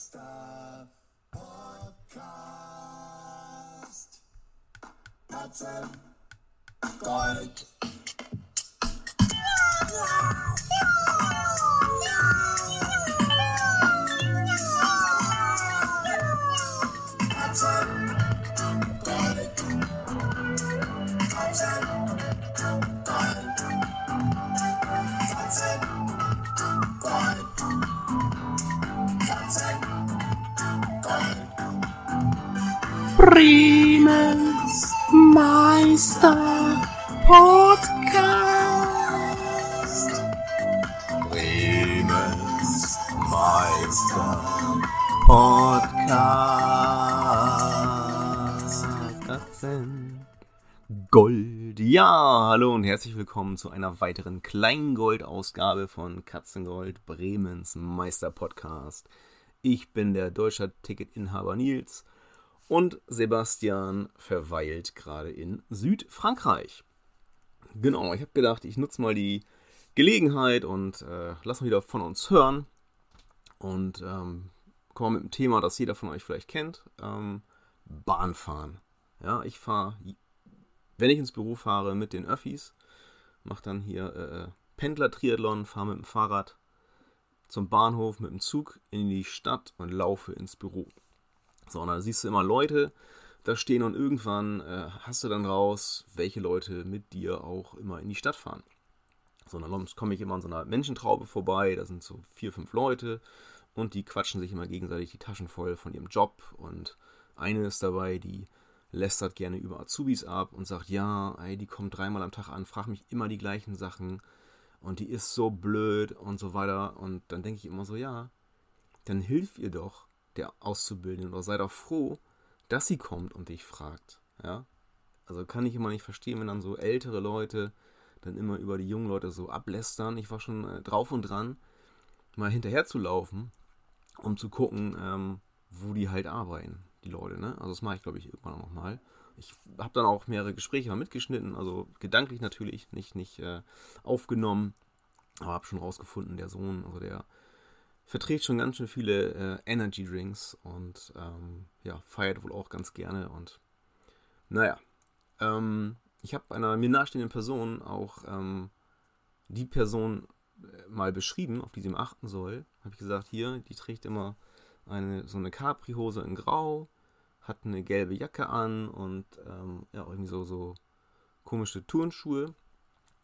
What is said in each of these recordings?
Meister Podcast. Katzen Gold. Katzen Meister Podcast. Bremens Meister Podcast. Katzen. Gold. Ja, hallo und herzlich willkommen zu einer weiteren Kleingold-Ausgabe von Katzengold Bremens Meister Podcast. Ich bin der deutsche Ticketinhaber Nils und Sebastian verweilt gerade in Südfrankreich. Genau, ich habe gedacht, ich nutze mal die Gelegenheit und äh, lass mal wieder von uns hören. Und ähm, kommen wir mit einem Thema, das jeder von euch vielleicht kennt. Ähm, Bahnfahren. Ja, ich fahre, wenn ich ins Büro fahre, mit den Öffis. Mache dann hier äh, Pendler-Triathlon, fahre mit dem Fahrrad zum Bahnhof, mit dem Zug in die Stadt und laufe ins Büro. So, und da siehst du immer Leute da stehen und irgendwann äh, hast du dann raus, welche Leute mit dir auch immer in die Stadt fahren. So, und dann komme ich immer an so einer Menschentraube vorbei, da sind so vier, fünf Leute und die quatschen sich immer gegenseitig die Taschen voll von ihrem Job und eine ist dabei, die lästert gerne über Azubis ab und sagt, ja, ey, die kommt dreimal am Tag an, fragt mich immer die gleichen Sachen und die ist so blöd und so weiter und dann denke ich immer so, ja, dann hilf ihr doch der Auszubildenden oder sei doch froh, dass sie kommt und dich fragt, ja. Also kann ich immer nicht verstehen, wenn dann so ältere Leute dann immer über die jungen Leute so ablästern. Ich war schon äh, drauf und dran, mal hinterher zu laufen, um zu gucken, ähm, wo die halt arbeiten, die Leute. Ne? Also das mache ich, glaube ich, irgendwann noch mal. Ich habe dann auch mehrere Gespräche mal mitgeschnitten, also gedanklich natürlich, nicht, nicht äh, aufgenommen, aber habe schon rausgefunden, der Sohn, also der verträgt schon ganz schön viele äh, Energy Drinks und ähm, ja, feiert wohl auch ganz gerne und naja, ähm, ich habe einer mir nahestehenden Person auch ähm, die Person äh, mal beschrieben, auf die sie ihm achten soll. Habe ich gesagt, hier, die trägt immer eine so eine Capri-Hose in Grau, hat eine gelbe Jacke an und ähm, ja, irgendwie so, so komische Turnschuhe.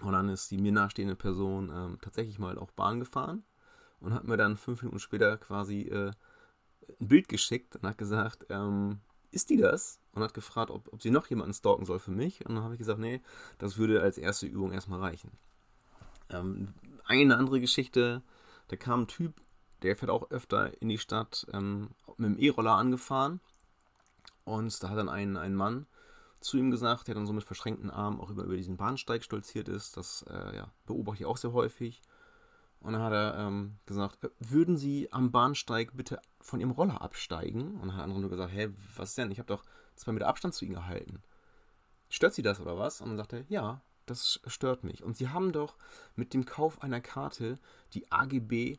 Und dann ist die mir nahestehende Person ähm, tatsächlich mal auch Bahn gefahren und hat mir dann fünf Minuten später quasi äh, ein Bild geschickt und hat gesagt, ähm, ist die das? Und hat gefragt, ob, ob sie noch jemanden stalken soll für mich. Und dann habe ich gesagt, nee, das würde als erste Übung erstmal reichen. Ähm, eine andere Geschichte, da kam ein Typ, der fährt auch öfter in die Stadt ähm, mit dem E-Roller angefahren. Und da hat dann ein, ein Mann zu ihm gesagt, der dann so mit verschränkten Armen auch über, über diesen Bahnsteig stolziert ist. Das äh, ja, beobachte ich auch sehr häufig. Und dann hat er ähm, gesagt, äh, würden Sie am Bahnsteig bitte von Ihrem Roller absteigen? Und dann hat der andere nur gesagt, hä, was denn? Ich habe doch zwei Meter Abstand zu Ihnen gehalten. Stört Sie das oder was? Und dann sagt er, ja, das stört mich. Und Sie haben doch mit dem Kauf einer Karte die AGB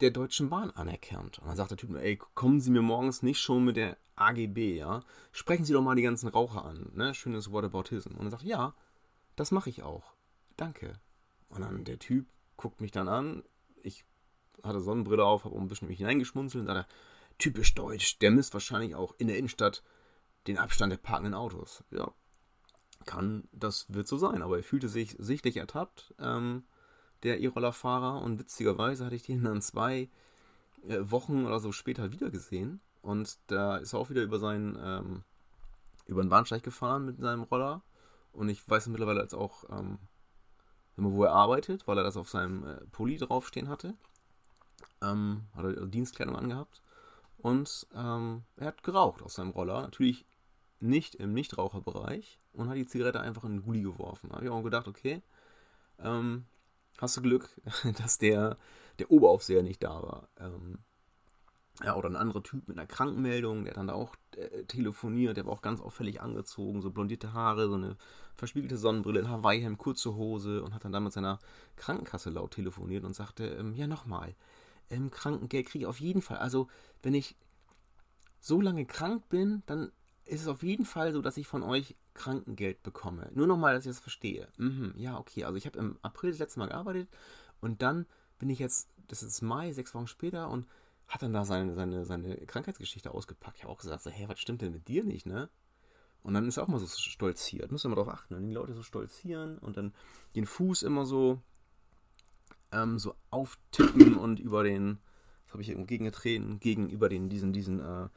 der Deutschen Bahn anerkannt. Und dann sagt der Typ, ey, kommen Sie mir morgens nicht schon mit der AGB, ja? Sprechen Sie doch mal die ganzen Raucher an, ne? Schönes Whataboutism. Und er sagt, ja, das mache ich auch. Danke. Und dann der Typ guckt mich dann an. Ich hatte Sonnenbrille auf, habe ein bisschen mich hineingeschmunzelt und sagte, typisch deutsch, der misst wahrscheinlich auch in der Innenstadt den Abstand der parkenden Autos. Ja, kann, das wird so sein, aber er fühlte sich sichtlich ertappt, ähm, der E-Roller-Fahrer, und witzigerweise hatte ich den dann zwei äh, Wochen oder so später wieder gesehen und da ist er auch wieder über seinen, ähm, über den Bahnsteig gefahren mit seinem Roller und ich weiß mittlerweile als auch, ähm, wo er arbeitet, weil er das auf seinem äh, Pulli draufstehen hatte. Ähm, hat er Dienstkleidung angehabt. Und ähm, er hat geraucht aus seinem Roller. Natürlich nicht im Nichtraucherbereich. Und hat die Zigarette einfach in den Gully geworfen. Da habe ich auch gedacht, okay, ähm, hast du Glück, dass der, der Oberaufseher nicht da war. Ähm, ja, oder ein anderer Typ mit einer Krankenmeldung, der dann da auch äh, telefoniert, der war auch ganz auffällig angezogen, so blondierte Haare, so eine verspiegelte Sonnenbrille, ein Hawaii-Hemd, kurze Hose und hat dann da mit seiner Krankenkasse laut telefoniert und sagte, ähm, ja nochmal, ähm, Krankengeld kriege ich auf jeden Fall. Also, wenn ich so lange krank bin, dann ist es auf jeden Fall so, dass ich von euch Krankengeld bekomme. Nur nochmal, dass ich das verstehe. Mhm, ja, okay. Also ich habe im April das letzte Mal gearbeitet und dann bin ich jetzt, das ist Mai, sechs Wochen später und hat dann da seine, seine, seine Krankheitsgeschichte ausgepackt. Ich habe auch gesagt, so, hey, was stimmt denn mit dir nicht, ne? Und dann ist er auch mal so stolziert. Muss man darauf achten, wenn die Leute so stolzieren und dann den Fuß immer so, ähm, so auftippen und über den, das habe ich entgegengetreten, gegenüber den, diesen, diesen, äh,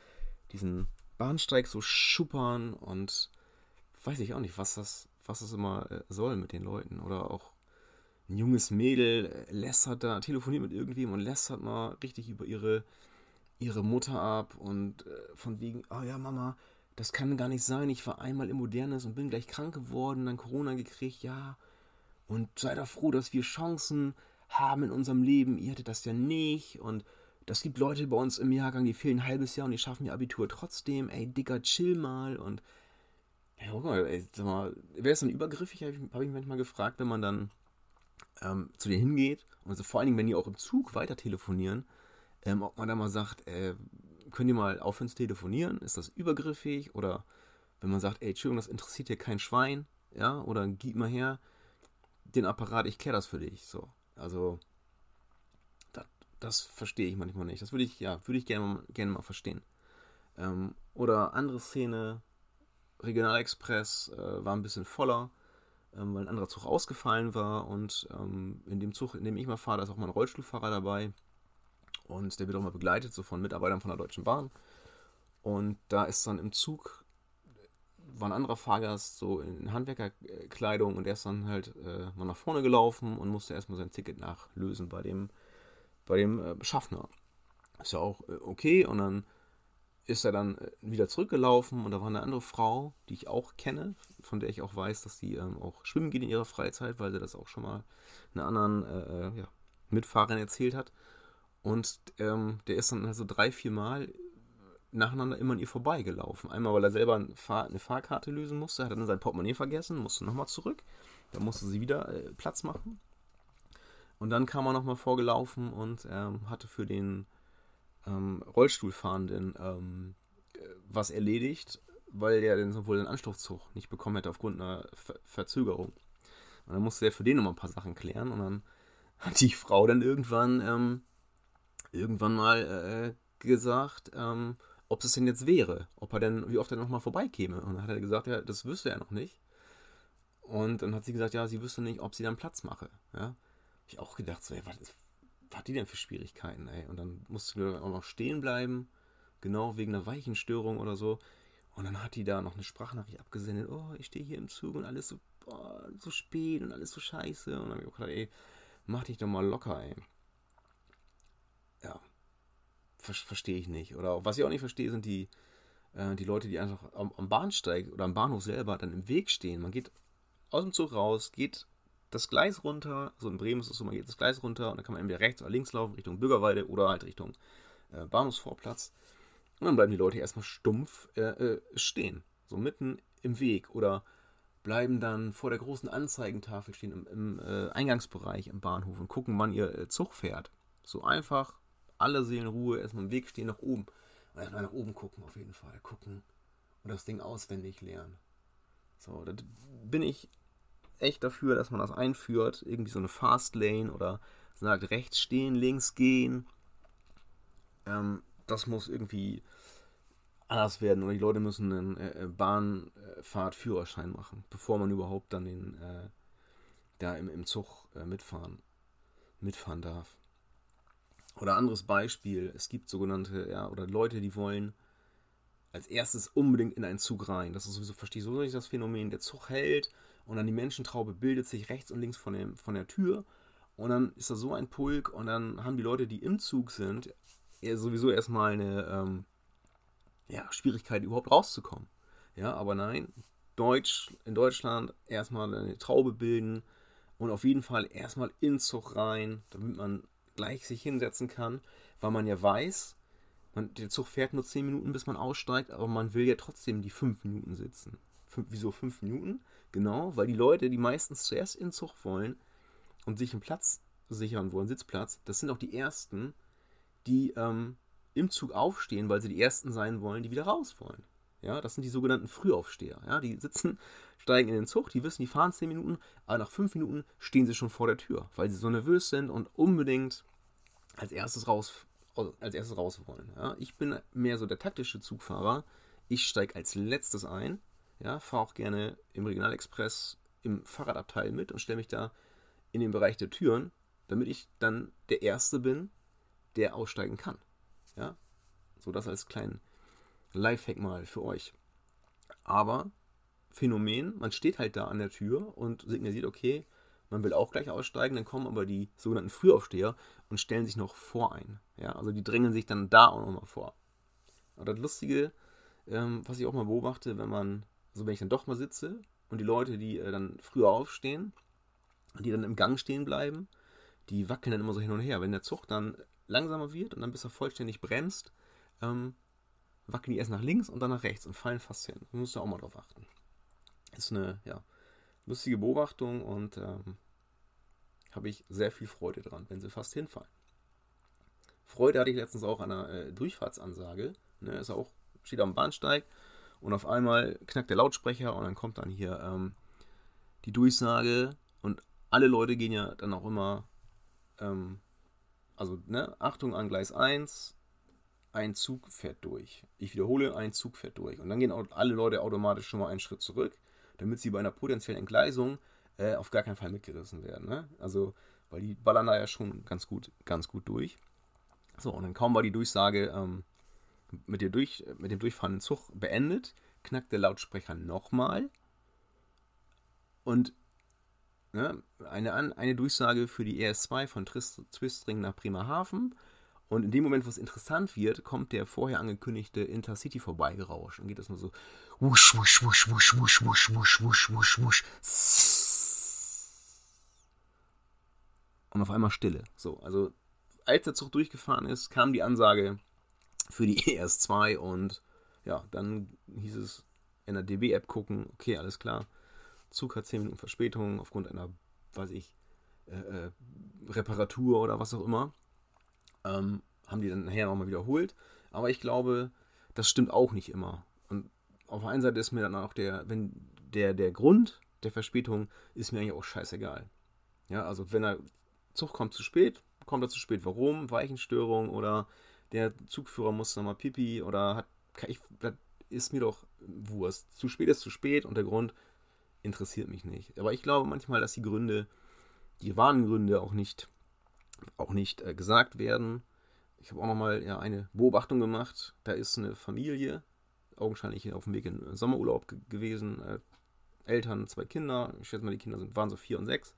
diesen Bahnsteig so schuppern und weiß ich auch nicht, was das, was das immer äh, soll mit den Leuten. Oder auch ein junges Mädel äh, lästert da, telefoniert mit irgendwem und lästert mal richtig über ihre, ihre Mutter ab und äh, von wegen, oh ja, Mama, das kann gar nicht sein, ich war einmal im Modernes und bin gleich krank geworden, dann Corona gekriegt, ja. Und sei da froh, dass wir Chancen haben in unserem Leben, ihr hättet das ja nicht und das gibt Leute bei uns im Jahrgang, die fehlen ein halbes Jahr und die schaffen ihr Abitur trotzdem. Ey, Digga, chill mal. Und ja, guck mal, ey, sag mal, wäre es dann übergriffig, habe ich, hab ich manchmal gefragt, wenn man dann ähm, zu denen hingeht und also vor allen Dingen, wenn die auch im Zug weiter telefonieren, ähm, ob man da mal sagt, äh, könnt ihr mal aufhören zu telefonieren? Ist das übergriffig? Oder wenn man sagt, ey, Entschuldigung, das interessiert dir kein Schwein, ja, oder gib mal her den Apparat, ich kläre das für dich. So. Also, das verstehe ich manchmal nicht. Das würde ich, ja, würde ich gerne, gerne mal verstehen. Ähm, oder andere Szene, Regionalexpress äh, war ein bisschen voller, weil ein anderer Zug ausgefallen war und ähm, in dem Zug, in dem ich mal fahre, da ist auch mal ein Rollstuhlfahrer dabei und der wird auch mal begleitet, so von Mitarbeitern von der Deutschen Bahn. Und da ist dann im Zug war ein anderer Fahrgast so in Handwerkerkleidung und der ist dann halt äh, mal nach vorne gelaufen und musste erstmal sein Ticket nachlösen bei dem bei dem äh, Schaffner. Ist ja auch äh, okay und dann ist er dann äh, wieder zurückgelaufen und da war eine andere Frau, die ich auch kenne, von der ich auch weiß, dass sie ähm, auch schwimmen geht in ihrer Freizeit, weil sie das auch schon mal einer anderen äh, äh ja, Mitfahrerin erzählt hat. Und ähm, der ist dann also drei, vier Mal nacheinander immer an ihr vorbeigelaufen. Einmal, weil er selber eine, Fahr eine Fahrkarte lösen musste, hat dann sein Portemonnaie vergessen, musste nochmal zurück. Dann musste sie wieder äh, Platz machen. Und dann kam er nochmal vorgelaufen und ähm, hatte für den ähm, Rollstuhlfahrenden ähm, was erledigt, weil der dann wohl den Anstoßzug nicht bekommen hätte aufgrund einer Ver Verzögerung. Und dann musste er für den nochmal ein paar Sachen klären und dann hat die Frau dann irgendwann ähm, irgendwann mal äh, gesagt, ähm, ob es denn jetzt wäre, ob er denn, wie oft er nochmal vorbeikäme. Und dann hat er gesagt, ja, das wüsste er noch nicht. Und dann hat sie gesagt, ja, sie wüsste nicht, ob sie dann Platz mache. Ja ich auch gedacht, so, ey, was, was hat die denn für Schwierigkeiten, ey? Und dann musste du auch noch stehen bleiben, genau wegen einer Weichenstörung oder so. Und dann hat die da noch eine Sprachnachricht abgesendet, oh, ich stehe hier im Zug und alles so, boah, so spät und alles so scheiße. Und dann habe ich auch gedacht, ey, mach dich doch mal locker, ey. Ja, ver verstehe ich nicht. Oder was ich auch nicht verstehe, sind die, äh, die Leute, die einfach am, am Bahnsteig oder am Bahnhof selber dann im Weg stehen. Man geht aus dem Zug raus, geht das Gleis runter, so in Bremen ist es so, man geht das Gleis runter und dann kann man entweder rechts oder links laufen, Richtung Bürgerweide oder halt Richtung äh, Bahnhofsvorplatz. Und dann bleiben die Leute erstmal stumpf äh, äh, stehen, so mitten im Weg oder bleiben dann vor der großen Anzeigentafel stehen im, im äh, Eingangsbereich im Bahnhof und gucken, wann ihr äh, Zug fährt. So einfach, alle Seelenruhe, erstmal im Weg stehen nach oben. Erstmal nach oben gucken auf jeden Fall, gucken und das Ding auswendig lernen. So, da bin ich echt dafür, dass man das einführt. Irgendwie so eine Fastlane oder sagt rechts stehen, links gehen. Ähm, das muss irgendwie anders werden oder die Leute müssen einen äh, äh Bahnfahrtführerschein machen, bevor man überhaupt dann den äh, da im, im Zug äh, mitfahren, mitfahren darf. Oder anderes Beispiel, es gibt sogenannte, ja, oder Leute, die wollen als erstes unbedingt in einen Zug rein. Das ist sowieso, verstehe ich so nicht das Phänomen, der Zug hält und dann die Menschentraube bildet sich rechts und links von, dem, von der Tür und dann ist da so ein Pulk und dann haben die Leute, die im Zug sind, sowieso erstmal eine ähm, ja, Schwierigkeit, überhaupt rauszukommen. Ja, aber nein, Deutsch, in Deutschland erstmal eine Traube bilden und auf jeden Fall erstmal in Zug rein, damit man gleich sich hinsetzen kann, weil man ja weiß, man, der Zug fährt nur 10 Minuten, bis man aussteigt, aber man will ja trotzdem die 5 Minuten sitzen. Fünf, wieso 5 Minuten? Genau, weil die Leute, die meistens zuerst in den Zug wollen und sich einen Platz sichern wollen, Sitzplatz, das sind auch die ersten, die ähm, im Zug aufstehen, weil sie die Ersten sein wollen, die wieder raus wollen. Ja, das sind die sogenannten Frühaufsteher. Ja, die sitzen, steigen in den Zug, die wissen, die fahren 10 Minuten, aber nach 5 Minuten stehen sie schon vor der Tür, weil sie so nervös sind und unbedingt als erstes raus, als erstes raus wollen. Ja, ich bin mehr so der taktische Zugfahrer. Ich steige als letztes ein, ja, fahre auch gerne im Regionalexpress im Fahrradabteil mit und stelle mich da in den Bereich der Türen, damit ich dann der Erste bin, der aussteigen kann. Ja, so das als kleinen Lifehack mal für euch. Aber Phänomen, man steht halt da an der Tür und signalisiert, okay, man will auch gleich aussteigen, dann kommen aber die sogenannten Frühaufsteher und stellen sich noch vor ein. Ja, also die drängen sich dann da auch nochmal vor. Und das Lustige, ähm, was ich auch mal beobachte, wenn man, also wenn ich dann doch mal sitze und die Leute, die äh, dann früher aufstehen, die dann im Gang stehen bleiben, die wackeln dann immer so hin und her. Wenn der Zug dann langsamer wird und dann bis er vollständig bremst, ähm, wackeln die erst nach links und dann nach rechts und fallen fast hin. Da musst du auch mal drauf achten. Ist eine, ja, lustige Beobachtung und ähm, habe ich sehr viel Freude dran, wenn sie fast hinfallen. Freude hatte ich letztens auch an einer äh, Durchfahrtsansage. Ne, ist auch, steht am Bahnsteig und auf einmal knackt der Lautsprecher und dann kommt dann hier ähm, die Durchsage und alle Leute gehen ja dann auch immer, ähm, also ne, Achtung an Gleis 1, ein Zug fährt durch. Ich wiederhole, ein Zug fährt durch. Und dann gehen auch alle Leute automatisch schon mal einen Schritt zurück, damit sie bei einer potenziellen Entgleisung äh, auf gar keinen Fall mitgerissen werden. Ne? Also, weil die ballern da ja schon ganz gut, ganz gut durch. So, und dann kaum war die Durchsage ähm, mit, der durch, mit dem durchfahrenden Zug beendet, knackt der Lautsprecher nochmal. Und ne, eine, eine Durchsage für die ES2 von Twistring nach Bremerhaven und in dem Moment, wo es interessant wird, kommt der vorher angekündigte Intercity vorbeigerauscht und geht das nur so wusch, wusch, wusch, wusch, wusch, wusch, wusch, wusch, wusch, wusch. Und auf einmal Stille. So, also als der Zug durchgefahren ist, kam die Ansage für die ES2 und ja, dann hieß es in der DB-App gucken, okay, alles klar, Zug hat 10 Minuten Verspätung aufgrund einer, weiß ich, äh, äh, Reparatur oder was auch immer. Ähm, haben die dann nachher nochmal wiederholt. Aber ich glaube, das stimmt auch nicht immer. Und auf der einen Seite ist mir dann auch der, wenn der, der Grund der Verspätung ist mir eigentlich auch scheißegal. Ja, also wenn der Zug kommt zu spät, kommt er zu spät. Warum? Weichenstörung oder der Zugführer muss nochmal pipi oder hat, ich, das ist mir doch Wurst. Zu spät ist zu spät und der Grund interessiert mich nicht. Aber ich glaube manchmal, dass die Gründe, die wahren Gründe auch nicht auch nicht äh, gesagt werden. Ich habe auch nochmal ja, eine Beobachtung gemacht. Da ist eine Familie, augenscheinlich auf dem Weg in Sommerurlaub gewesen. Äh, Eltern, zwei Kinder. Ich schätze mal, die Kinder sind, waren so vier und sechs.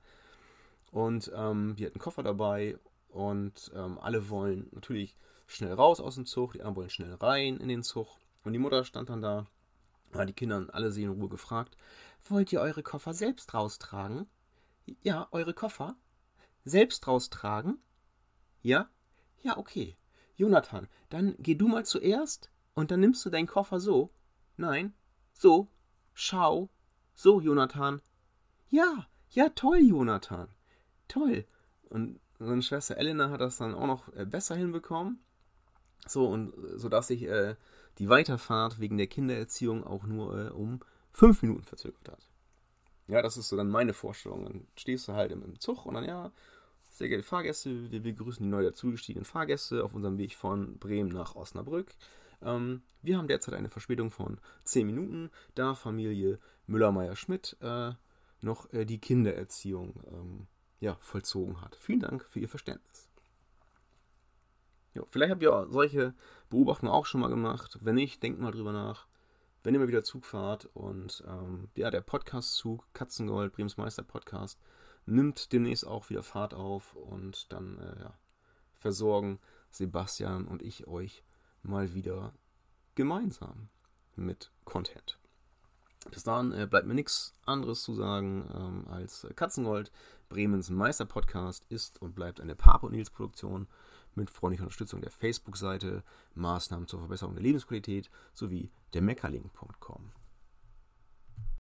Und ähm, die hatten Koffer dabei und ähm, alle wollen natürlich schnell raus aus dem Zug, die anderen wollen schnell rein in den Zug. Und die Mutter stand dann da, hat die Kinder alle sie in Ruhe gefragt, wollt ihr eure Koffer selbst raustragen? Ja, eure Koffer? selbst raustragen? Ja? Ja, okay. Jonathan, dann geh du mal zuerst und dann nimmst du deinen Koffer so. Nein, so. Schau. So, Jonathan. Ja, ja, toll, Jonathan. Toll. Und seine Schwester Elena hat das dann auch noch äh, besser hinbekommen. So, und äh, so dass sich äh, die Weiterfahrt wegen der Kindererziehung auch nur äh, um fünf Minuten verzögert hat. Ja, das ist so dann meine Vorstellung. Dann stehst du halt im Zug und dann, ja, sehr geehrte Fahrgäste, wir begrüßen die neu dazugestiegenen Fahrgäste auf unserem Weg von Bremen nach Osnabrück. Ähm, wir haben derzeit eine Verspätung von 10 Minuten, da Familie Müller-Meyer-Schmidt äh, noch äh, die Kindererziehung ähm, ja, vollzogen hat. Vielen Dank für Ihr Verständnis. Ja, vielleicht habt ihr solche Beobachtungen auch schon mal gemacht. Wenn nicht, denkt mal drüber nach. Wenn ihr mal wieder Zug fahrt und ähm, ja, der Podcast-Zug Katzengold, Brems Meister Podcast, nimmt demnächst auch wieder Fahrt auf und dann äh, ja, versorgen Sebastian und ich euch mal wieder gemeinsam mit Content. Bis dahin äh, bleibt mir nichts anderes zu sagen ähm, als Katzengold. Bremens Meister-Podcast ist und bleibt eine und Nils Produktion mit freundlicher Unterstützung der Facebook-Seite, Maßnahmen zur Verbesserung der Lebensqualität sowie der Meckerling.com.